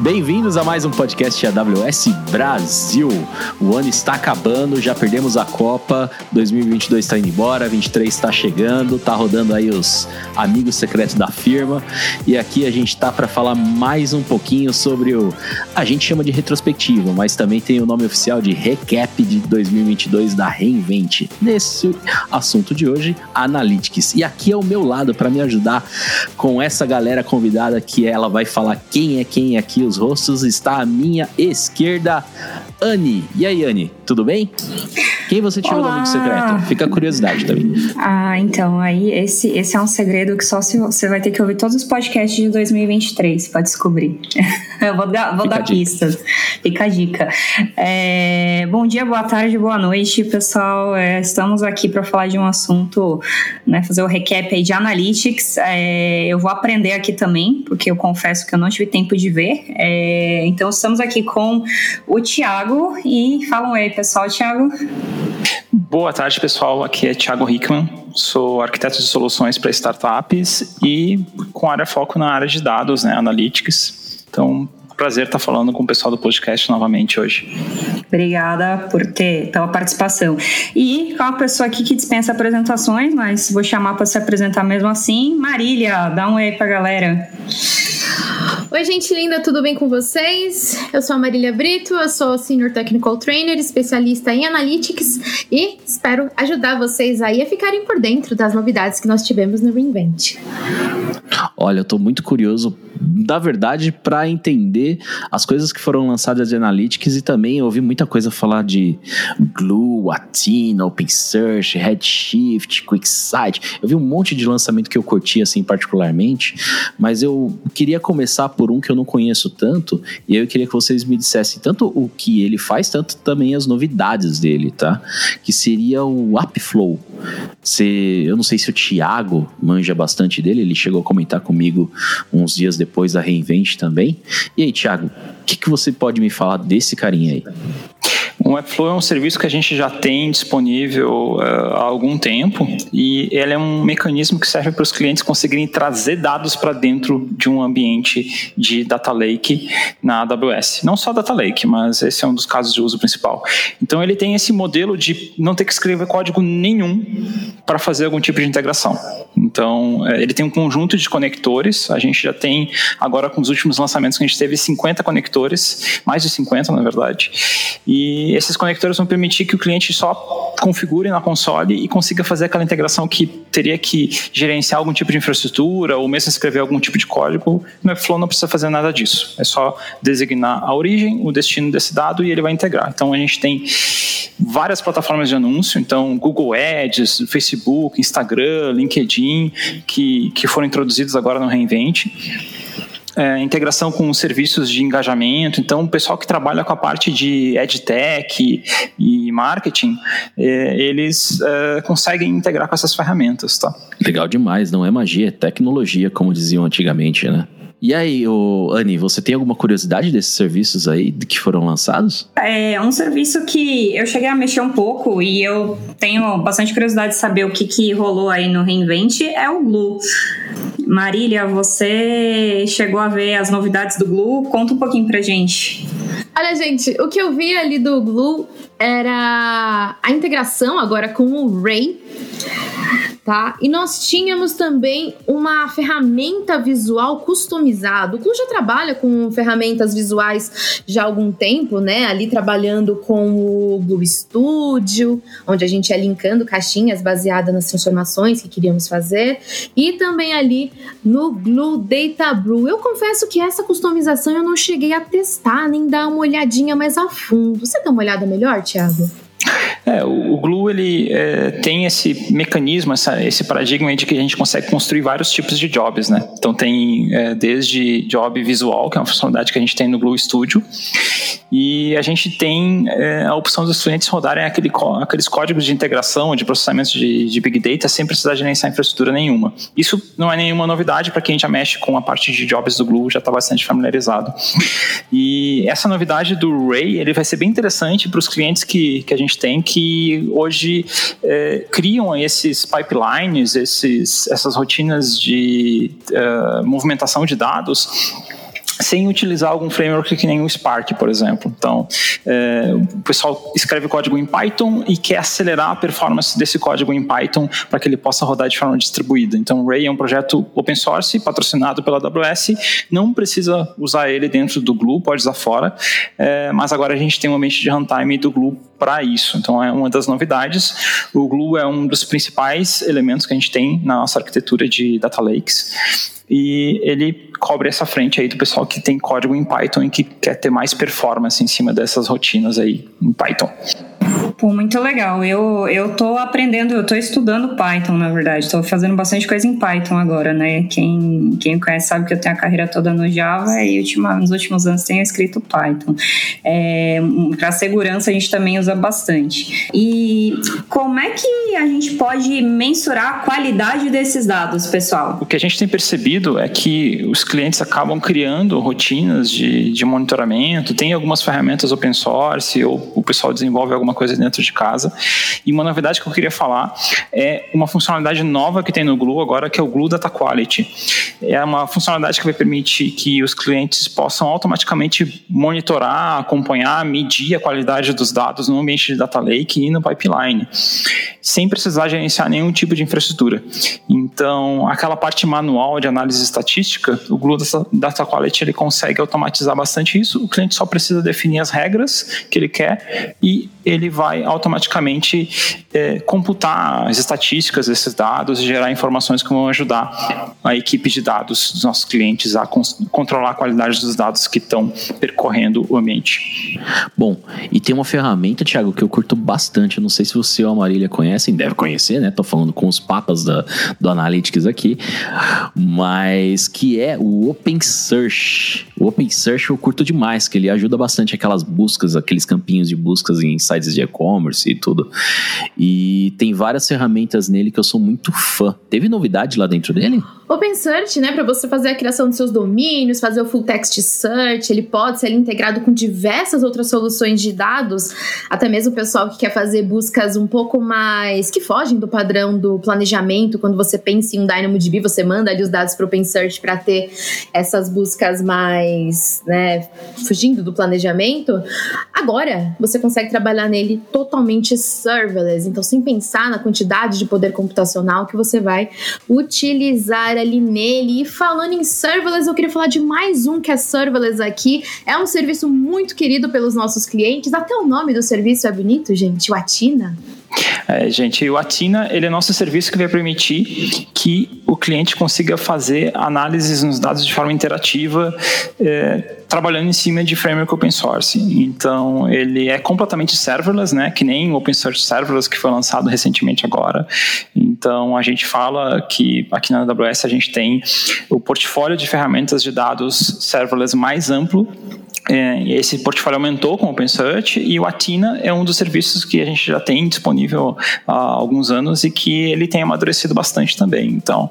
Bem-vindos a mais um podcast AWS Brasil. O ano está acabando, já perdemos a Copa, 2022 está indo embora, 23 está chegando, tá rodando aí os amigos secretos da firma. E aqui a gente tá para falar mais um pouquinho sobre o a gente chama de retrospectiva, mas também tem o nome oficial de recap de 2022 da Reinvent. Nesse assunto de hoje, Analytics. E aqui ao meu lado para me ajudar com essa galera convidada que ela vai falar quem é quem aqui os rostos está à minha esquerda, Anne. E aí, Anne, tudo bem? Quem você tirou Olá. do amigo secreto? Fica a curiosidade também. Ah, então, aí esse, esse é um segredo que só se, você vai ter que ouvir todos os podcasts de 2023 para descobrir. Eu vou dar, vou dar pistas. Fica a dica. É, bom dia, boa tarde, boa noite, pessoal. É, estamos aqui para falar de um assunto, né, fazer o recap aí de Analytics. É, eu vou aprender aqui também, porque eu confesso que eu não tive tempo de ver. É, então, estamos aqui com o Tiago e falam aí, pessoal. Tiago. Boa tarde, pessoal. Aqui é Thiago Hickman. Sou arquiteto de soluções para startups e com área foco na área de dados, né, analytics. Então, prazer estar falando com o pessoal do podcast novamente hoje. Obrigada por ter pela participação. E com uma pessoa aqui que dispensa apresentações, mas vou chamar para se apresentar mesmo assim. Marília, dá um oi para a galera. Oi, gente linda, tudo bem com vocês? Eu sou a Marília Brito, eu sou Senior Technical Trainer, especialista em Analytics e espero ajudar vocês aí a ficarem por dentro das novidades que nós tivemos no Reinvent. Olha, eu tô muito curioso, na verdade, para entender as coisas que foram lançadas de Analytics e também ouvi muita coisa falar de Glue, Athena, OpenSearch, Redshift, QuickSight. Eu vi um monte de lançamento que eu curti assim particularmente, mas eu queria começar por um que eu não conheço tanto e eu queria que vocês me dissessem tanto o que ele faz, tanto também as novidades dele, tá? Que seria o AppFlow. Se, eu não sei se o Thiago manja bastante dele, ele chegou a comentar comigo uns dias depois da Reinvent também. E aí, Thiago, o que, que você pode me falar desse carinha aí? O Webflow é um serviço que a gente já tem disponível uh, há algum tempo e ele é um mecanismo que serve para os clientes conseguirem trazer dados para dentro de um ambiente de data lake na AWS. Não só data lake, mas esse é um dos casos de uso principal. Então ele tem esse modelo de não ter que escrever código nenhum para fazer algum tipo de integração. Então eh, ele tem um conjunto de conectores. A gente já tem agora com os últimos lançamentos que a gente teve 50 conectores, mais de 50 na verdade. E esses conectores vão permitir que o cliente só configure na console e consiga fazer aquela integração que teria que gerenciar algum tipo de infraestrutura ou mesmo escrever algum tipo de código. No Webflow não precisa fazer nada disso. É só designar a origem, o destino desse dado e ele vai integrar. Então a gente tem várias plataformas de anúncio, então Google Ads, Facebook, Instagram, LinkedIn, que, que foram introduzidos agora no Reinvent é, integração com serviços de engajamento. Então, o pessoal que trabalha com a parte de EdTech e, marketing, é, eles é, conseguem integrar com essas ferramentas, tá? Legal demais, não é magia, é tecnologia, como diziam antigamente, né? E aí, ô, Anne, você tem alguma curiosidade desses serviços aí que foram lançados? É um serviço que eu cheguei a mexer um pouco e eu tenho bastante curiosidade de saber o que, que rolou aí no Reinvent, é o Glue. Marília, você chegou a ver as novidades do Glue? Conta um pouquinho pra gente. Olha, gente, o que eu vi ali do Glue era a integração agora com o Ray tá? E nós tínhamos também uma ferramenta visual customizada. O Clu já trabalha com ferramentas visuais já há algum tempo, né? Ali trabalhando com o Blue Studio, onde a gente ia linkando caixinhas baseadas nas transformações que queríamos fazer, e também ali no Blue Data Brew. Eu confesso que essa customização eu não cheguei a testar nem dar uma olhadinha mais a fundo. Você dá uma olhada melhor, Thiago? É, o, o Glue ele é, tem esse mecanismo, essa, esse paradigma de que a gente consegue construir vários tipos de jobs, né? Então tem é, desde job visual, que é uma funcionalidade que a gente tem no Glue Studio, e a gente tem é, a opção dos clientes rodarem aquele, aqueles códigos de integração, de processamento de, de, Big Data, sem precisar gerenciar infraestrutura nenhuma. Isso não é nenhuma novidade para quem já mexe com a parte de jobs do Glue, já está bastante familiarizado. E essa novidade do Ray, ele vai ser bem interessante para os clientes que, que a gente tem, que hoje é, criam esses pipelines, esses, essas rotinas de uh, movimentação de dados sem utilizar algum framework que nem o Spark, por exemplo. Então, é, o pessoal escreve código em Python e quer acelerar a performance desse código em Python para que ele possa rodar de forma distribuída. Então, o Ray é um projeto open source, patrocinado pela AWS, não precisa usar ele dentro do Glue, pode usar fora, é, mas agora a gente tem um ambiente de runtime do Glue para isso. Então, é uma das novidades. O Glue é um dos principais elementos que a gente tem na nossa arquitetura de Data Lakes e ele cobre essa frente aí do pessoal que tem código em Python e que quer ter mais performance em cima dessas rotinas aí em Python. Pô, muito legal. Eu, eu tô aprendendo, eu tô estudando Python, na verdade. Tô fazendo bastante coisa em Python agora, né? Quem, quem conhece sabe que eu tenho a carreira toda no Java e ultima, nos últimos anos tenho escrito Python. É, Para segurança a gente também usa bastante. E como é que a gente pode mensurar a qualidade desses dados, pessoal? O que a gente tem percebido é que os clientes acabam criando rotinas de, de monitoramento, tem algumas ferramentas open source ou o pessoal desenvolve alguma coisa dentro de casa. E uma novidade que eu queria falar é uma funcionalidade nova que tem no Glue agora, que é o Glue Data Quality. É uma funcionalidade que vai permitir que os clientes possam automaticamente monitorar, acompanhar, medir a qualidade dos dados no ambiente de Data Lake e no pipeline, sem precisar gerenciar nenhum tipo de infraestrutura. Então, aquela parte manual de análise estatística, o Glue Data Quality ele consegue automatizar bastante isso. O cliente só precisa definir as regras que ele quer e ele vai automaticamente é, computar as estatísticas desses dados e gerar informações que vão ajudar a equipe de dados dos nossos clientes a controlar a qualidade dos dados que estão percorrendo o ambiente. Bom, e tem uma ferramenta, Thiago, que eu curto bastante. Eu não sei se você ou a Marília conhecem, deve conhecer, né? Tô falando com os papas da, do Analytics aqui, mas que é o Open Search. O Open Search eu curto demais, que ele ajuda bastante aquelas buscas, aqueles campinhos de buscas em sites de e-commerce e tudo. E tem várias ferramentas nele que eu sou muito fã. Teve novidade lá dentro dele? Open Search, né, para você fazer a criação dos seus domínios, fazer o full text search, ele pode ser integrado com diversas outras soluções de dados, até mesmo o pessoal que quer fazer buscas um pouco mais que fogem do padrão do planejamento, quando você pensa em um DynamoDB, você manda ali os dados para o Open Search para ter essas buscas mais, né, fugindo do planejamento. Agora, você consegue trabalhar nele totalmente serverless, então sem pensar na quantidade de poder computacional que você vai utilizar ali nele. E falando em serverless, eu queria falar de mais um que é serverless aqui. É um serviço muito querido pelos nossos clientes. Até o nome do serviço é bonito, gente. O Atina. É, gente, o Atina ele é nosso serviço que vai permitir que o cliente consiga fazer análises nos dados de forma interativa, é, trabalhando em cima de framework open source. Então, ele é completamente serverless, né? Que nem o Open Source Serverless que foi lançado recentemente agora. Então, a gente fala que aqui na AWS a gente tem o portfólio de ferramentas de dados serverless mais amplo é, esse portfólio aumentou com o OpenSearch e o Atina é um dos serviços que a gente já tem disponível há alguns anos e que ele tem amadurecido bastante também. Então,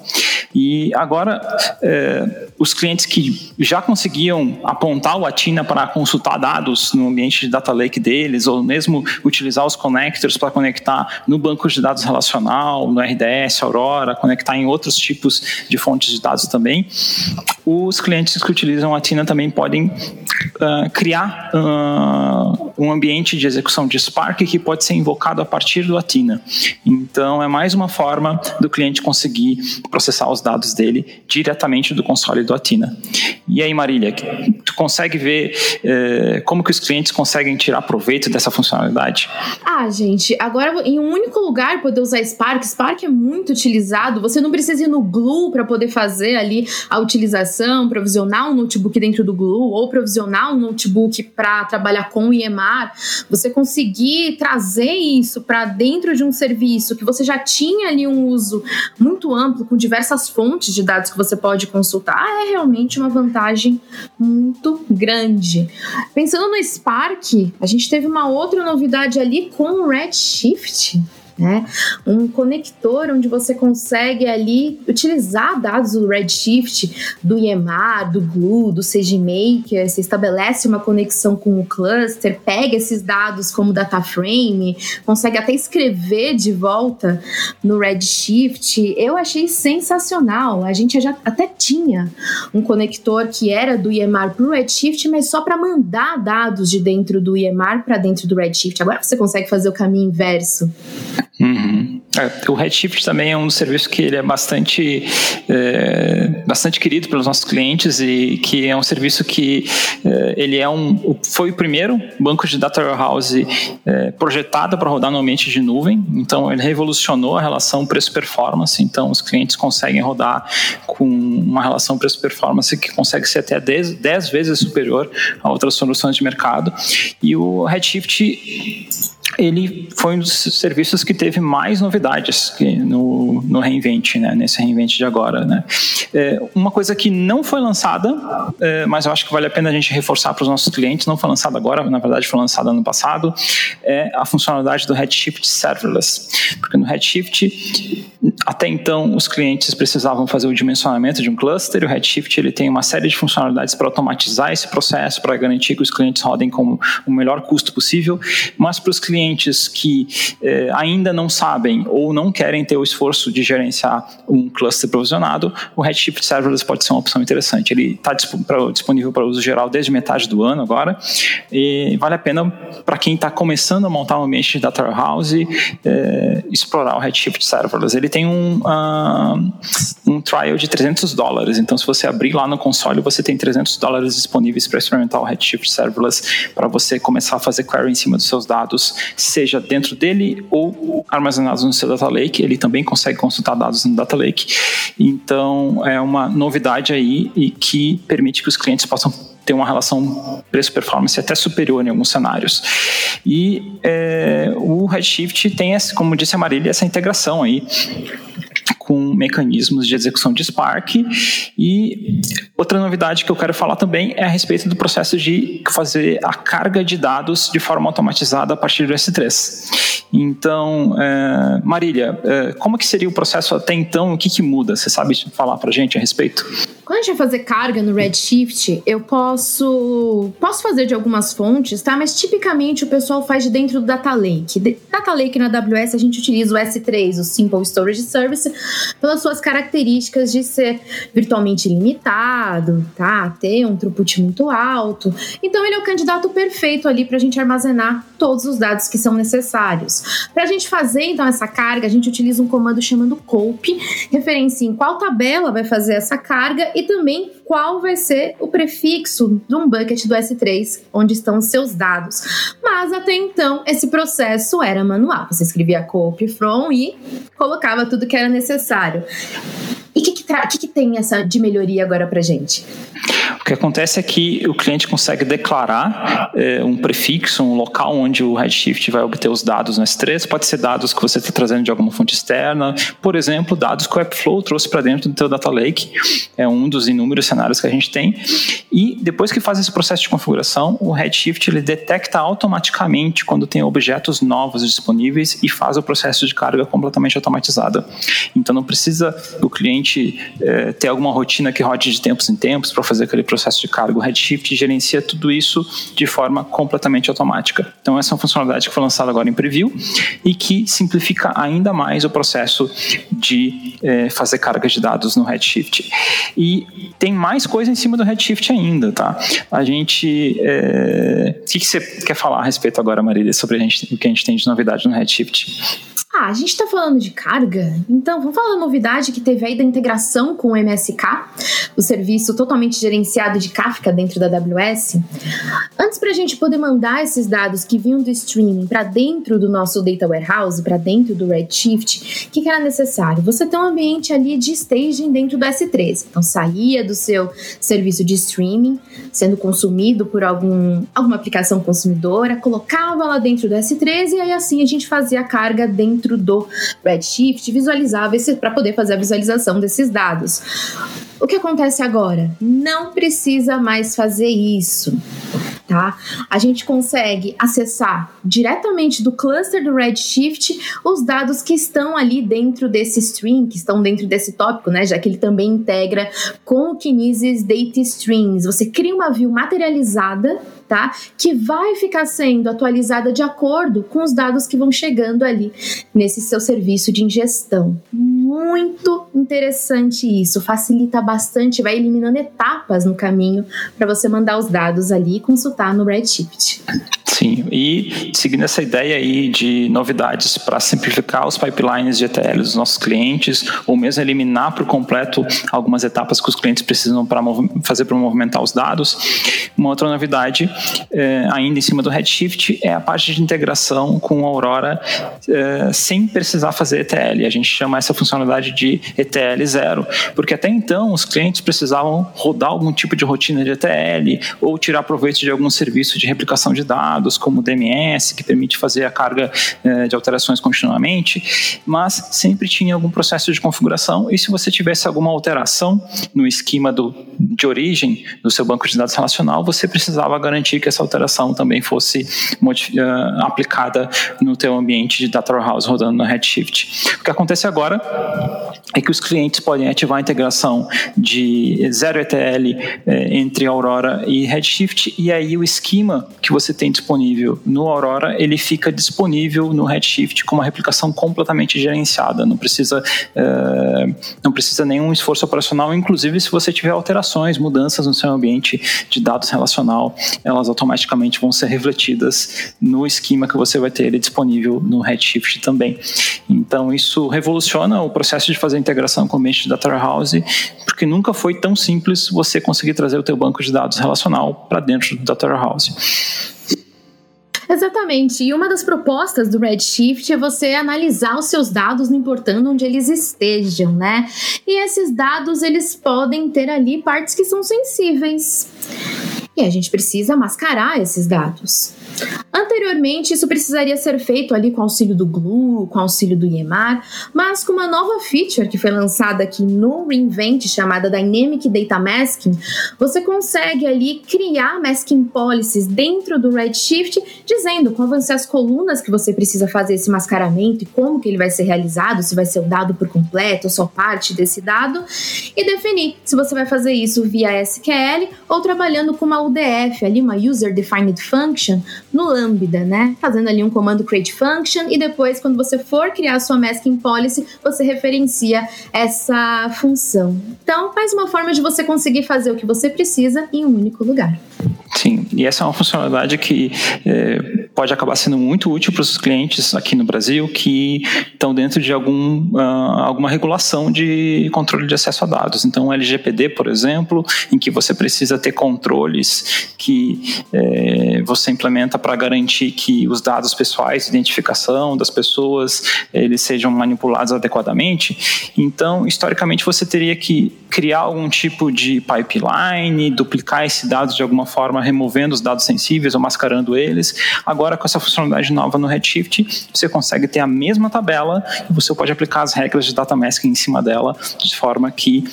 e agora é, os clientes que já conseguiam apontar o Atina para consultar dados no ambiente de data lake deles ou mesmo utilizar os connectors para conectar no banco de dados relacional, no RDS, Aurora, conectar em outros tipos de fontes de dados também, os clientes que utilizam a Atina também podem uh, criar uh, um ambiente de execução de Spark que pode ser invocado a partir do Atina. Então, é mais uma forma do cliente conseguir processar os dados dele diretamente do console Atina. E aí, Marília, tu consegue ver uh, como que os clientes conseguem tirar proveito dessa funcionalidade? Ah, gente, agora em um único lugar poder usar Spark, Spark é muito utilizado, você não precisa ir no Glue para poder fazer ali a utilização, provisionar um notebook dentro do Glue ou provisionar um notebook para trabalhar com o EMR, você conseguir trazer isso para dentro de um serviço que você já tinha ali um uso muito amplo, com diversas fontes de dados que você pode consultar, é realmente uma vantagem muito grande. Pensando no Spark, a gente teve uma outra novidade ali com o Redshift. Né? Um conector onde você consegue ali utilizar dados do Redshift, do EMR, do Glue, do SageMaker, você estabelece uma conexão com o cluster, pega esses dados como data frame, consegue até escrever de volta no Redshift. Eu achei sensacional. A gente já até tinha um conector que era do EMR para o Redshift, mas só para mandar dados de dentro do EMR para dentro do Redshift. Agora você consegue fazer o caminho inverso. Uhum. É, o Redshift também é um serviço que ele é bastante, é, bastante querido pelos nossos clientes e que é um serviço que é, ele é um, foi o primeiro banco de data warehouse é, projetado para rodar no ambiente de nuvem. Então ele revolucionou a relação preço-performance. Então os clientes conseguem rodar com uma relação preço-performance que consegue ser até 10, 10 vezes superior a outras soluções de mercado. E o Redshift ele foi um dos serviços que teve mais novidades no, no reinvent, né, nesse reinvent de agora. Né. É, uma coisa que não foi lançada, é, mas eu acho que vale a pena a gente reforçar para os nossos clientes, não foi lançada agora, na verdade foi lançada ano passado, é a funcionalidade do Redshift Serverless. Porque no Redshift, até então, os clientes precisavam fazer o dimensionamento de um cluster, o Redshift ele tem uma série de funcionalidades para automatizar esse processo, para garantir que os clientes rodem com o melhor custo possível, mas para os clientes clientes que eh, ainda não sabem ou não querem ter o esforço de gerenciar um cluster provisionado, o Redshift Serverless pode ser uma opção interessante. Ele está disponível para uso geral desde metade do ano agora e vale a pena para quem está começando a montar um ambiente de data warehouse eh, explorar o Redshift Serverless. Ele tem um, uh, um trial de 300 dólares, então se você abrir lá no console, você tem 300 dólares disponíveis para experimentar o Redshift Serverless para você começar a fazer query em cima dos seus dados seja dentro dele ou armazenados no seu data lake. Ele também consegue consultar dados no data lake. Então, é uma novidade aí e que permite que os clientes possam ter uma relação preço-performance até superior em alguns cenários. E é, o Redshift tem, como disse a Marília, essa integração aí com mecanismos de execução de Spark. E outra novidade que eu quero falar também é a respeito do processo de fazer a carga de dados de forma automatizada a partir do S3. Então, é, Marília, é, como que seria o processo até então? O que, que muda? Você sabe falar para gente a respeito? Quando a gente vai fazer carga no Redshift, eu posso posso fazer de algumas fontes, tá? Mas tipicamente o pessoal faz de dentro do Data Lake. Data Lake na AWS a gente utiliza o S3, o Simple Storage Service, pelas suas características de ser virtualmente limitado, tá? Ter um throughput muito alto. Então ele é o candidato perfeito ali para a gente armazenar todos os dados que são necessários. Para a gente fazer então essa carga, a gente utiliza um comando chamado cope, referencia em qual tabela vai fazer essa carga e também qual vai ser o prefixo de um bucket do S3, onde estão os seus dados. Mas até então, esse processo era manual. Você escrevia copy from e colocava tudo que era necessário. E o que, que, que, que tem essa de melhoria agora para gente? O que acontece é que o cliente consegue declarar é, um prefixo, um local onde o Redshift vai obter os dados no S3. Pode ser dados que você está trazendo de alguma fonte externa, por exemplo, dados que o Webflow trouxe para dentro do teu Data Lake. É um dos inúmeros cenários que a gente tem. E depois que faz esse processo de configuração, o Redshift ele detecta automaticamente quando tem objetos novos disponíveis e faz o processo de carga completamente automatizada. Então não precisa o cliente é, ter alguma rotina que rode de tempos em tempos para fazer aquele processo de carga. O Redshift gerencia tudo isso de forma completamente automática. Então, essa é uma funcionalidade que foi lançada agora em preview e que simplifica ainda mais o processo de é, fazer carga de dados no Redshift. E tem mais coisa em cima do Redshift ainda, tá? A gente. É... O que, que você quer falar a respeito agora, Marília, sobre a gente, o que a gente tem de novidade no Redshift? Ah, a gente está falando de carga, então vamos falar da novidade que teve aí da integração com o MSK, o serviço totalmente gerenciado de Kafka dentro da AWS. Antes para a gente poder mandar esses dados que vinham do streaming para dentro do nosso data warehouse, para dentro do Redshift, o que, que, era necessário? Você ter um ambiente ali de staging dentro do S3. Então saía do seu serviço de streaming, sendo consumido por algum, alguma aplicação consumidora, colocava lá dentro do S3 e aí assim a gente fazia a carga dentro dentro do Redshift visualizava para poder fazer a visualização desses dados. O que acontece agora? Não precisa mais fazer isso. Tá? A gente consegue acessar diretamente do cluster do Redshift os dados que estão ali dentro desse string, que estão dentro desse tópico, né? Já que ele também integra com o Kinesis Data Streams. Você cria uma view materializada tá? Que vai ficar sendo atualizada de acordo com os dados que vão chegando ali nesse seu serviço de ingestão. Muito interessante isso, facilita bastante, vai eliminando etapas no caminho para você mandar os dados ali e consultar no Redshift. Sim, e seguindo essa ideia aí de novidades para simplificar os pipelines de ETL dos nossos clientes, ou mesmo eliminar por completo algumas etapas que os clientes precisam para fazer para movimentar os dados. Uma outra novidade, é, ainda em cima do Redshift, é a parte de integração com Aurora é, sem precisar fazer ETL. A gente chama essa funcionalidade de ETL zero, porque até então os clientes precisavam rodar algum tipo de rotina de ETL ou tirar proveito de algum serviço de replicação de dados dados, como o DMS, que permite fazer a carga eh, de alterações continuamente, mas sempre tinha algum processo de configuração e se você tivesse alguma alteração no esquema do, de origem do seu banco de dados relacional, você precisava garantir que essa alteração também fosse uh, aplicada no teu ambiente de Data Warehouse rodando no Redshift. O que acontece agora é que os clientes podem ativar a integração de zero ETL eh, entre Aurora e Redshift e aí o esquema que você tem disponível disponível no Aurora, ele fica disponível no Redshift com uma replicação completamente gerenciada. Não precisa, uh, não precisa nenhum esforço operacional, inclusive se você tiver alterações, mudanças no seu ambiente de dados relacional, elas automaticamente vão ser refletidas no esquema que você vai ter ele disponível no Redshift também. Então isso revoluciona o processo de fazer integração com o ambiente de Data Warehouse, porque nunca foi tão simples você conseguir trazer o teu banco de dados relacional para dentro do Data Warehouse. Exatamente. E uma das propostas do Redshift é você analisar os seus dados, não importando onde eles estejam, né? E esses dados, eles podem ter ali partes que são sensíveis. E a gente precisa mascarar esses dados. Anteriormente, isso precisaria ser feito ali com auxílio do Glue, com auxílio do EMAR, mas com uma nova feature que foi lançada aqui no Reinvent, chamada Dynamic Data Masking, você consegue ali criar masking policies dentro do Redshift, dizendo como vão ser as colunas que você precisa fazer esse mascaramento e como que ele vai ser realizado, se vai ser o dado por completo ou só parte desse dado, e definir se você vai fazer isso via SQL ou trabalhando com uma UDF, ali uma User Defined Function, no Lambda, né? Fazendo ali um comando create function e depois, quando você for criar a sua masking policy, você referencia essa função. Então, mais uma forma de você conseguir fazer o que você precisa em um único lugar. Sim, e essa é uma funcionalidade que é, pode acabar sendo muito útil para os clientes aqui no Brasil que estão dentro de algum, uh, alguma regulação de controle de acesso a dados. Então, o LGPD, por exemplo, em que você precisa ter controles que é, você implementa para garantir que os dados pessoais, identificação das pessoas, eles sejam manipulados adequadamente. Então, historicamente, você teria que criar algum tipo de pipeline, duplicar esse dado de alguma forma, removendo os dados sensíveis ou mascarando eles. Agora, com essa funcionalidade nova no Redshift, você consegue ter a mesma tabela e você pode aplicar as regras de data masking em cima dela, de forma que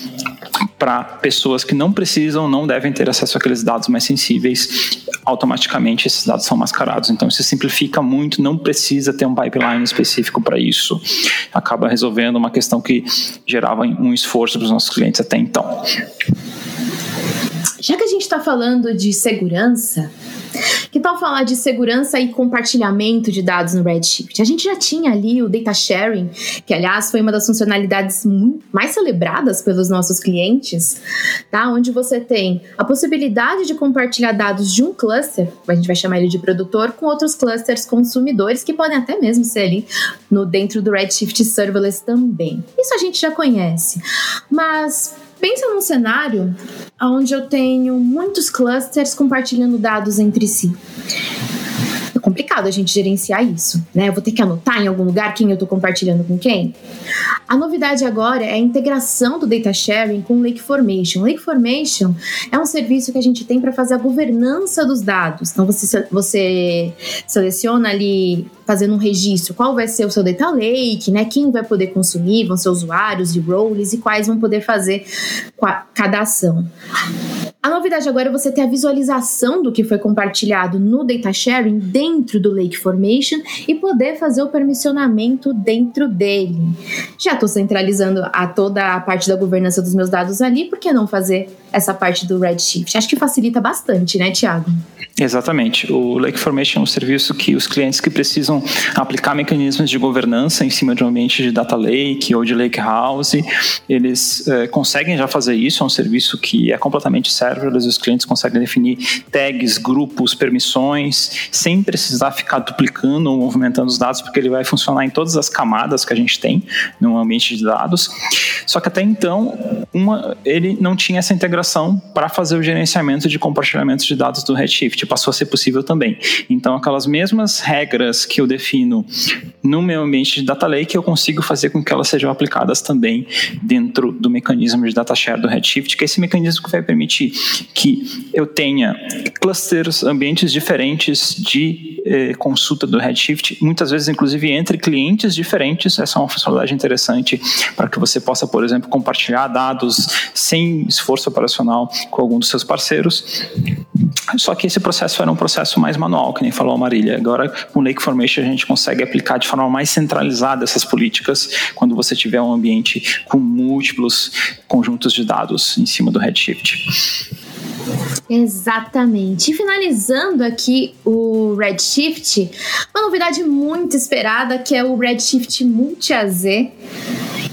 para pessoas que não precisam, não devem ter acesso àqueles dados mais sensíveis, automaticamente esses dados são mascarados. Então, isso simplifica muito, não precisa ter um pipeline específico para isso. Acaba resolvendo uma questão que gerava um esforço para os nossos clientes até então. Já que a gente está falando de segurança, que tal falar de segurança e compartilhamento de dados no Redshift? A gente já tinha ali o data sharing, que aliás foi uma das funcionalidades mais celebradas pelos nossos clientes, tá? Onde você tem a possibilidade de compartilhar dados de um cluster, a gente vai chamar ele de produtor, com outros clusters consumidores que podem até mesmo ser ali no dentro do Redshift Serverless também. Isso a gente já conhece. Mas Pensa num cenário onde eu tenho muitos clusters compartilhando dados entre si. Complicado complicado a gente gerenciar isso, né? Eu vou ter que anotar em algum lugar quem eu estou compartilhando com quem. A novidade agora é a integração do data sharing com o Lake Formation. Lake Formation é um serviço que a gente tem para fazer a governança dos dados. Então você, você seleciona ali fazendo um registro, qual vai ser o seu data lake, né? Quem vai poder consumir, vão ser usuários e roles e quais vão poder fazer cada ação. A novidade agora é você ter a visualização do que foi compartilhado no data sharing dentro do Lake Formation e poder fazer o permissionamento dentro dele. Já estou centralizando a toda a parte da governança dos meus dados ali, por que não fazer essa parte do Redshift? Acho que facilita bastante, né, Tiago? Exatamente. O Lake Formation é um serviço que os clientes que precisam aplicar mecanismos de governança em cima de um ambiente de data lake ou de lake house, eles eh, conseguem já fazer isso. É um serviço que é completamente certo serverless, os clientes conseguem definir tags, grupos, permissões, sem precisar ficar duplicando ou movimentando os dados, porque ele vai funcionar em todas as camadas que a gente tem no ambiente de dados. Só que até então, uma, ele não tinha essa integração para fazer o gerenciamento de compartilhamento de dados do Redshift. Passou a ser possível também. Então, aquelas mesmas regras que eu defino no meu ambiente de Data Lake, eu consigo fazer com que elas sejam aplicadas também dentro do mecanismo de Data Share do Redshift, que é esse mecanismo que vai permitir que eu tenha clusters, ambientes diferentes de eh, consulta do Redshift, muitas vezes, inclusive, entre clientes diferentes. Essa é uma funcionalidade interessante para que você possa, por exemplo, compartilhar dados sem esforço operacional com algum dos seus parceiros. Só que esse processo era um processo mais manual, que nem falou a Marília. Agora, com Lake Formation, a gente consegue aplicar de forma mais centralizada essas políticas quando você tiver um ambiente com múltiplos conjuntos de dados em cima do Redshift. Exatamente. E finalizando aqui o Redshift, uma novidade muito esperada que é o Redshift Multi-AZ.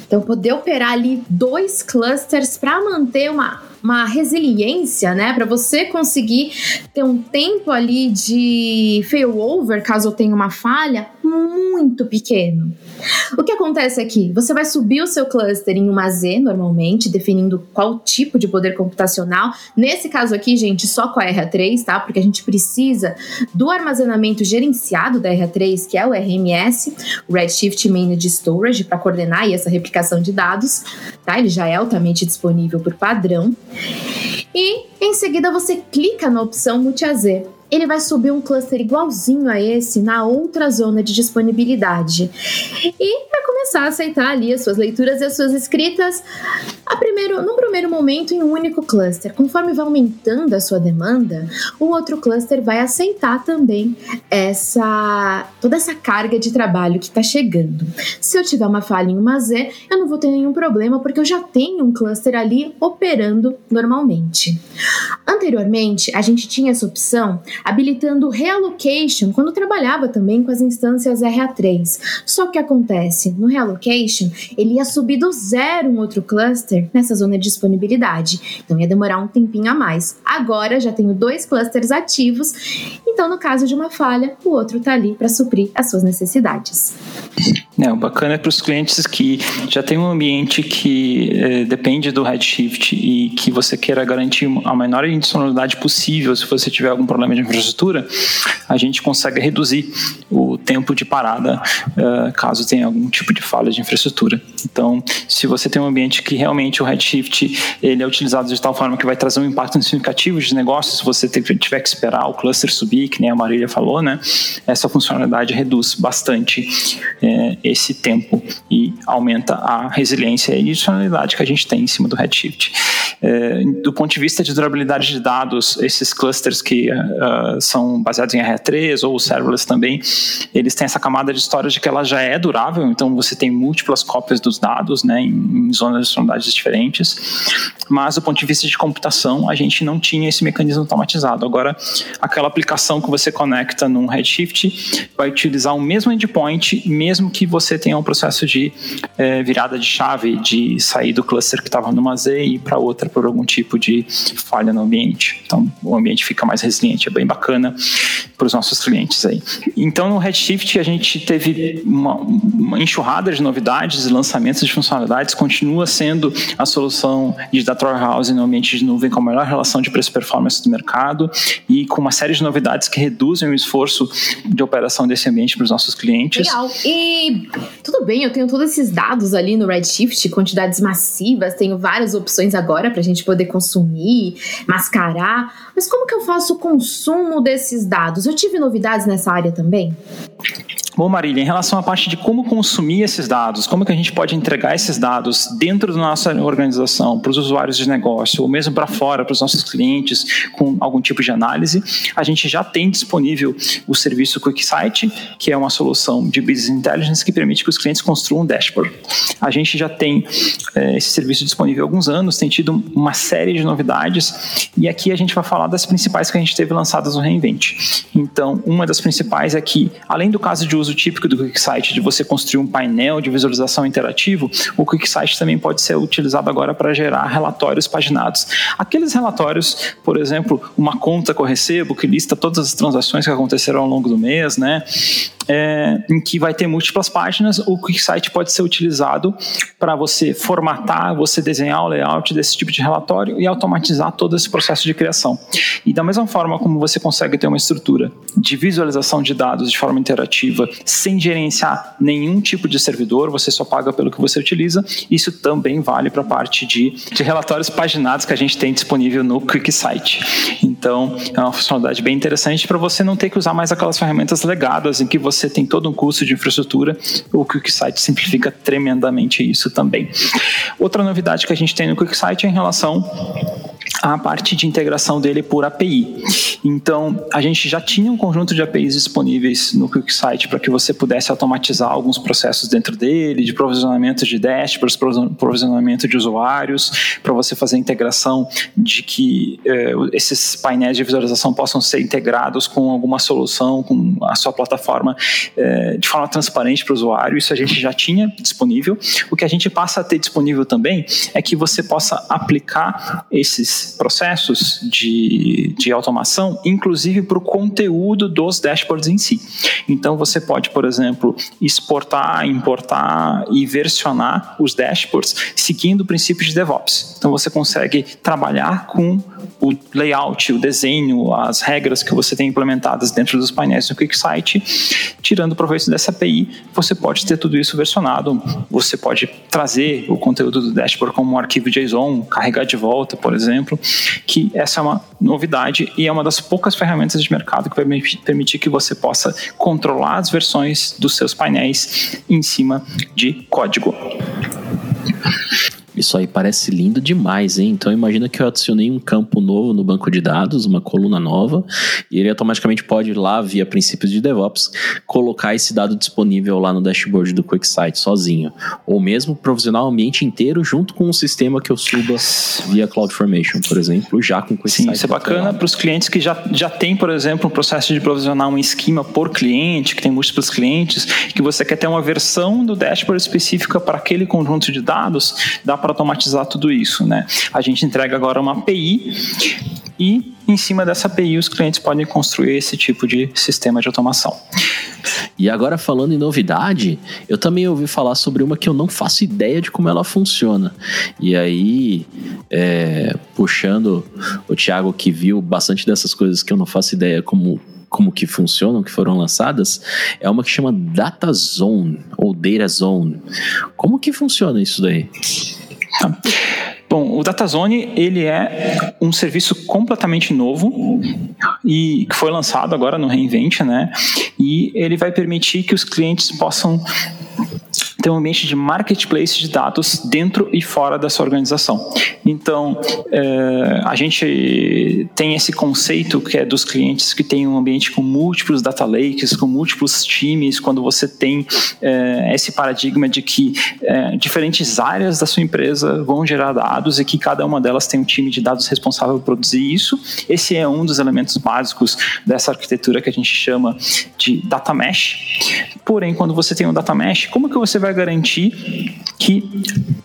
Então, poder operar ali dois clusters para manter uma uma resiliência, né, para você conseguir ter um tempo ali de failover, caso tenha uma falha, muito pequeno. O que acontece aqui? Você vai subir o seu cluster em uma Z normalmente, definindo qual tipo de poder computacional. Nesse caso aqui, gente, só com a RA3, tá? Porque a gente precisa do armazenamento gerenciado da RA3, que é o RMS, Redshift Managed Storage, para coordenar essa replicação de dados, tá? Ele já é altamente disponível por padrão. E em seguida você clica na opção Multi-AZ ele vai subir um cluster igualzinho a esse na outra zona de disponibilidade. E vai começar a aceitar ali as suas leituras e as suas escritas a primeiro, num primeiro momento em um único cluster. Conforme vai aumentando a sua demanda, o outro cluster vai aceitar também essa toda essa carga de trabalho que está chegando. Se eu tiver uma falha em uma Z, eu não vou ter nenhum problema porque eu já tenho um cluster ali operando normalmente. Anteriormente, a gente tinha essa opção habilitando reallocation quando trabalhava também com as instâncias RA3. Só que acontece, no reallocation, ele ia subir do zero um outro cluster nessa zona de disponibilidade. Então ia demorar um tempinho a mais. Agora já tenho dois clusters ativos, então no caso de uma falha, o outro está ali para suprir as suas necessidades. É, o bacana é para os clientes que já tem um ambiente que eh, depende do Redshift e que você queira garantir a menor indicionalidade possível se você tiver algum problema de infraestrutura, a gente consegue reduzir o tempo de parada uh, caso tenha algum tipo de falha de infraestrutura. Então, se você tem um ambiente que realmente o Redshift ele é utilizado de tal forma que vai trazer um impacto significativo de negócios, se você tiver que esperar o cluster subir, que nem a Marília falou, né, essa funcionalidade reduz bastante é, esse tempo e aumenta a resiliência e adicionalidade que a gente tem em cima do Redshift. É, do ponto de vista de durabilidade de dados, esses clusters que uh, são baseados em R3 ou serverless também, eles têm essa camada de história de que ela já é durável, então você tem múltiplas cópias dos dados né, em, em zonas de tonalidades diferentes, mas do ponto de vista de computação, a gente não tinha esse mecanismo automatizado. Agora, aquela aplicação que você conecta num Redshift vai utilizar o mesmo endpoint, mesmo que você tenha um processo de é, virada de chave, de sair do cluster que estava numa Z e ir para outra por algum tipo de falha no ambiente. Então, o ambiente fica mais resiliente, é bem bacana para os nossos clientes aí. Então, no Redshift, a gente teve uma, uma enxurrada de novidades lançamentos de funcionalidades, continua sendo a solução de data warehouse no ambiente de nuvem com a melhor relação de preço-performance do mercado e com uma série de novidades que reduzem o esforço de operação desse ambiente para os nossos clientes. Legal. E tudo bem, eu tenho todos esses dados ali no Redshift, quantidades massivas, tenho várias opções agora para a gente poder consumir, mascarar. Mas como que eu faço o consumo desses dados? Eu tive novidades nessa área também? Bom, Marília, em relação à parte de como consumir esses dados, como que a gente pode entregar esses dados dentro da nossa organização, para os usuários de negócio, ou mesmo para fora, para os nossos clientes, com algum tipo de análise, a gente já tem disponível o serviço QuickSight, que é uma solução de Business Intelligence que permite que os clientes construam um dashboard. A gente já tem é, esse serviço disponível há alguns anos, tem tido uma série de novidades, e aqui a gente vai falar das principais que a gente teve lançadas no Reinvent. Então, uma das principais é que, além do caso de uso típico do QuickSight de você construir um painel de visualização interativo, o QuickSight também pode ser utilizado agora para gerar relatórios paginados. Aqueles relatórios, por exemplo, uma conta que eu recebo que lista todas as transações que aconteceram ao longo do mês, né? É, em que vai ter múltiplas páginas, o QuickSight pode ser utilizado para você formatar, você desenhar o layout desse tipo de relatório e automatizar todo esse processo de criação. E da mesma forma como você consegue ter uma estrutura de visualização de dados de forma interativa sem gerenciar nenhum tipo de servidor, você só paga pelo que você utiliza. Isso também vale para a parte de, de relatórios paginados que a gente tem disponível no QuickSight. Então, é uma funcionalidade bem interessante para você não ter que usar mais aquelas ferramentas legadas em que você tem todo um custo de infraestrutura. O QuickSight simplifica tremendamente isso também. Outra novidade que a gente tem no QuickSight é em relação a parte de integração dele por API. Então, a gente já tinha um conjunto de APIs disponíveis no QuickSight para que você pudesse automatizar alguns processos dentro dele, de provisionamento de dashboards, provisionamento de usuários, para você fazer a integração de que eh, esses painéis de visualização possam ser integrados com alguma solução, com a sua plataforma eh, de forma transparente para o usuário. Isso a gente já tinha disponível. O que a gente passa a ter disponível também é que você possa aplicar esses processos de, de automação, inclusive para o conteúdo dos dashboards em si. Então, você pode, por exemplo, exportar, importar e versionar os dashboards seguindo o princípio de DevOps. Então, você consegue trabalhar com o layout, o desenho, as regras que você tem implementadas dentro dos painéis do QuickSight, tirando proveito dessa API, você pode ter tudo isso versionado. Você pode trazer o conteúdo do dashboard como um arquivo JSON, carregar de volta, por exemplo, que essa é uma novidade e é uma das poucas ferramentas de mercado que vai permitir que você possa controlar as versões dos seus painéis em cima de código. Isso aí parece lindo demais, hein? Então imagina que eu adicionei um campo novo no banco de dados, uma coluna nova, e ele automaticamente pode ir lá, via princípios de DevOps, colocar esse dado disponível lá no dashboard do QuickSight sozinho. Ou mesmo provisionar o ambiente inteiro junto com um sistema que eu suba via CloudFormation, por exemplo, já com QuickSight. Sim, isso é bacana para os clientes que já, já tem, por exemplo, um processo de provisionar um esquema por cliente, que tem múltiplos clientes, que você quer ter uma versão do dashboard específica para aquele conjunto de dados, dá para automatizar tudo isso, né? A gente entrega agora uma API e em cima dessa API os clientes podem construir esse tipo de sistema de automação. E agora falando em novidade, eu também ouvi falar sobre uma que eu não faço ideia de como ela funciona. E aí, é, puxando o Thiago que viu bastante dessas coisas que eu não faço ideia como como que funcionam, que foram lançadas, é uma que chama Data Zone ou Data Zone. Como que funciona isso daí? Tá. Bom, o DataZone ele é um serviço completamente novo e que foi lançado agora no Reinvent, né? E ele vai permitir que os clientes possam ter um ambiente de marketplace de dados dentro e fora da sua organização. Então, é, a gente tem esse conceito que é dos clientes que têm um ambiente com múltiplos data lakes, com múltiplos times, quando você tem é, esse paradigma de que é, diferentes áreas da sua empresa vão gerar dados e que cada uma delas tem um time de dados responsável por produzir isso. Esse é um dos elementos básicos dessa arquitetura que a gente chama de data mesh. Porém, quando você tem um data mesh, como que você vai garantir que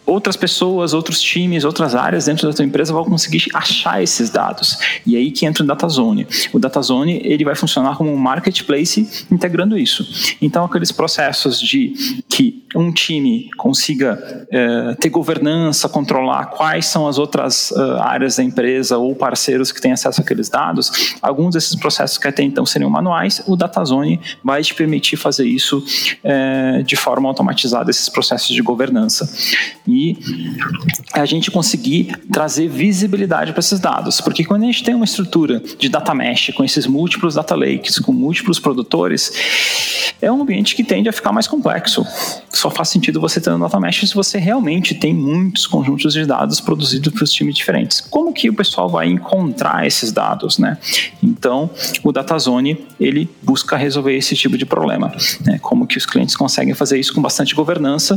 outras pessoas, outros times, outras áreas dentro da tua empresa vão conseguir achar esses dados. E aí que entra o DataZone. O DataZone ele vai funcionar como um marketplace integrando isso. Então aqueles processos de que um time consiga é, ter governança, controlar quais são as outras uh, áreas da empresa ou parceiros que têm acesso àqueles dados, alguns desses processos que até então seriam manuais, o DataZone vai te permitir fazer isso é, de forma automatizada, esses processos de governança. E a gente conseguir trazer visibilidade para esses dados, porque quando a gente tem uma estrutura de data mesh com esses múltiplos data lakes, com múltiplos produtores, é um ambiente que tende a ficar mais complexo. Só faz sentido você ter um data mesh se você realmente tem muitos conjuntos de dados produzidos para os times diferentes. Como que o pessoal vai encontrar esses dados, né? Então, o DataZone, ele busca resolver esse tipo de problema, né? Como que os clientes conseguem fazer isso com bastante governança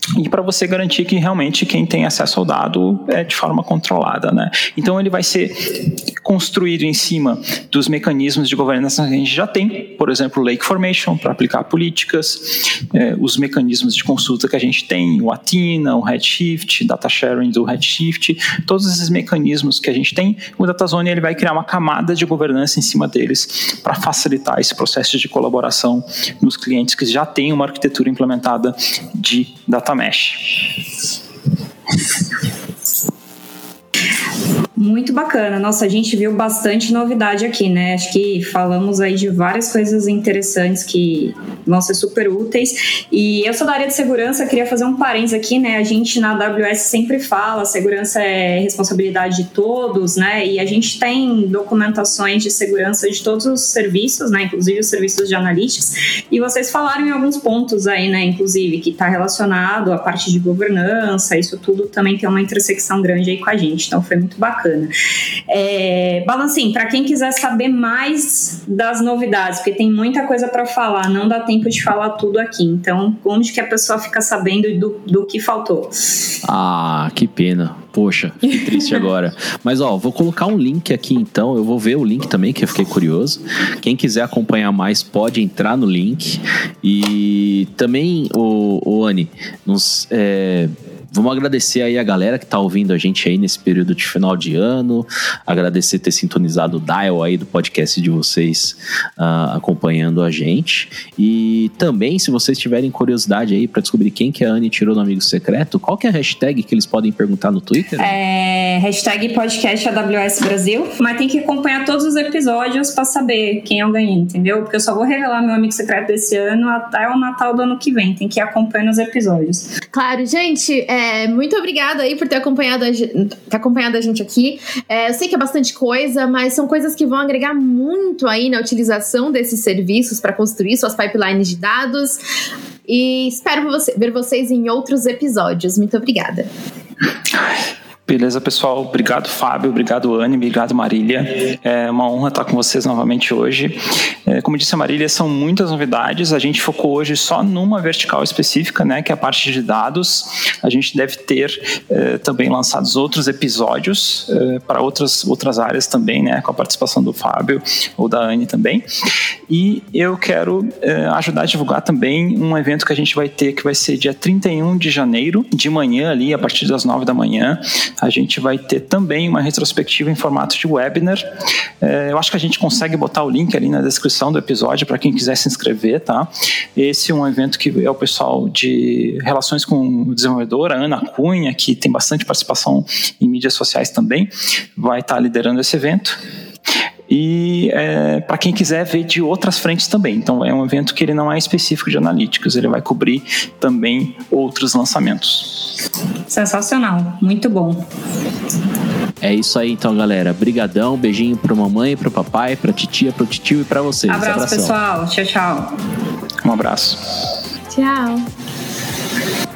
e para você garantir que realmente quem tem acesso ao dado é de forma controlada, né? Então ele vai ser construído em cima dos mecanismos de governança que a gente já tem, por exemplo, Lake Formation para aplicar políticas, é, os mecanismos de consulta que a gente tem, o Athena, o Redshift, data sharing do Redshift, todos esses mecanismos que a gente tem, o DataZone ele vai criar uma camada de governança em cima deles para facilitar esse processo de colaboração nos clientes que já têm uma arquitetura implementada de data mesh. Muito bacana. Nossa, a gente viu bastante novidade aqui, né? Acho que falamos aí de várias coisas interessantes que vão ser super úteis. E eu sou da área de segurança, queria fazer um parênteses aqui, né? A gente na AWS sempre fala, segurança é responsabilidade de todos, né? E a gente tem documentações de segurança de todos os serviços, né? Inclusive os serviços de analytics. E vocês falaram em alguns pontos aí, né? Inclusive, que está relacionado à parte de governança, isso tudo também tem uma intersecção grande aí com a gente. Então foi muito bacana. É, Balancim, para quem quiser saber mais das novidades, porque tem muita coisa para falar, não dá tempo de falar tudo aqui. Então, onde que a pessoa fica sabendo do, do que faltou? Ah, que pena. Poxa, que triste agora. Mas ó, vou colocar um link aqui então. Eu vou ver o link também, que eu fiquei curioso. Quem quiser acompanhar mais, pode entrar no link. E também, o, o Anne, nos. É, Vamos agradecer aí a galera que tá ouvindo a gente aí nesse período de final de ano. Agradecer ter sintonizado o dial aí do podcast de vocês uh, acompanhando a gente. E também, se vocês tiverem curiosidade aí para descobrir quem que a Anne tirou no Amigo Secreto, qual que é a hashtag que eles podem perguntar no Twitter? É hashtag podcast AWS Brasil, mas tem que acompanhar todos os episódios para saber quem eu ganhei, entendeu? Porque eu só vou revelar meu Amigo Secreto desse ano até o Natal do ano que vem. Tem que ir acompanhando os episódios. Claro, gente, é, é, muito obrigada aí por ter acompanhado a, ter acompanhado a gente aqui. É, eu sei que é bastante coisa, mas são coisas que vão agregar muito aí na utilização desses serviços para construir suas pipelines de dados. E espero você, ver vocês em outros episódios. Muito obrigada. Beleza, pessoal. Obrigado, Fábio. Obrigado, Anne. Obrigado, Marília. É uma honra estar com vocês novamente hoje. É, como disse a Marília, são muitas novidades. A gente focou hoje só numa vertical específica, né, que é a parte de dados. A gente deve ter é, também lançados outros episódios é, para outras, outras áreas também, né, com a participação do Fábio ou da Anne também. E eu quero é, ajudar a divulgar também um evento que a gente vai ter, que vai ser dia 31 de janeiro, de manhã ali, a partir das 9 da manhã a gente vai ter também uma retrospectiva em formato de webinar. É, eu acho que a gente consegue botar o link ali na descrição do episódio para quem quiser se inscrever, tá? Esse é um evento que é o pessoal de relações com o desenvolvedor, a Ana Cunha, que tem bastante participação em mídias sociais também, vai estar liderando esse evento e é, para quem quiser ver de outras frentes também. Então é um evento que ele não é específico de analíticos, ele vai cobrir também outros lançamentos. Sensacional, muito bom. É isso aí então, galera. Brigadão, beijinho pra mamãe, pro papai, pra titia, pro tio e pra vocês. Abraço, Abração. pessoal. Tchau, tchau. Um abraço. Tchau.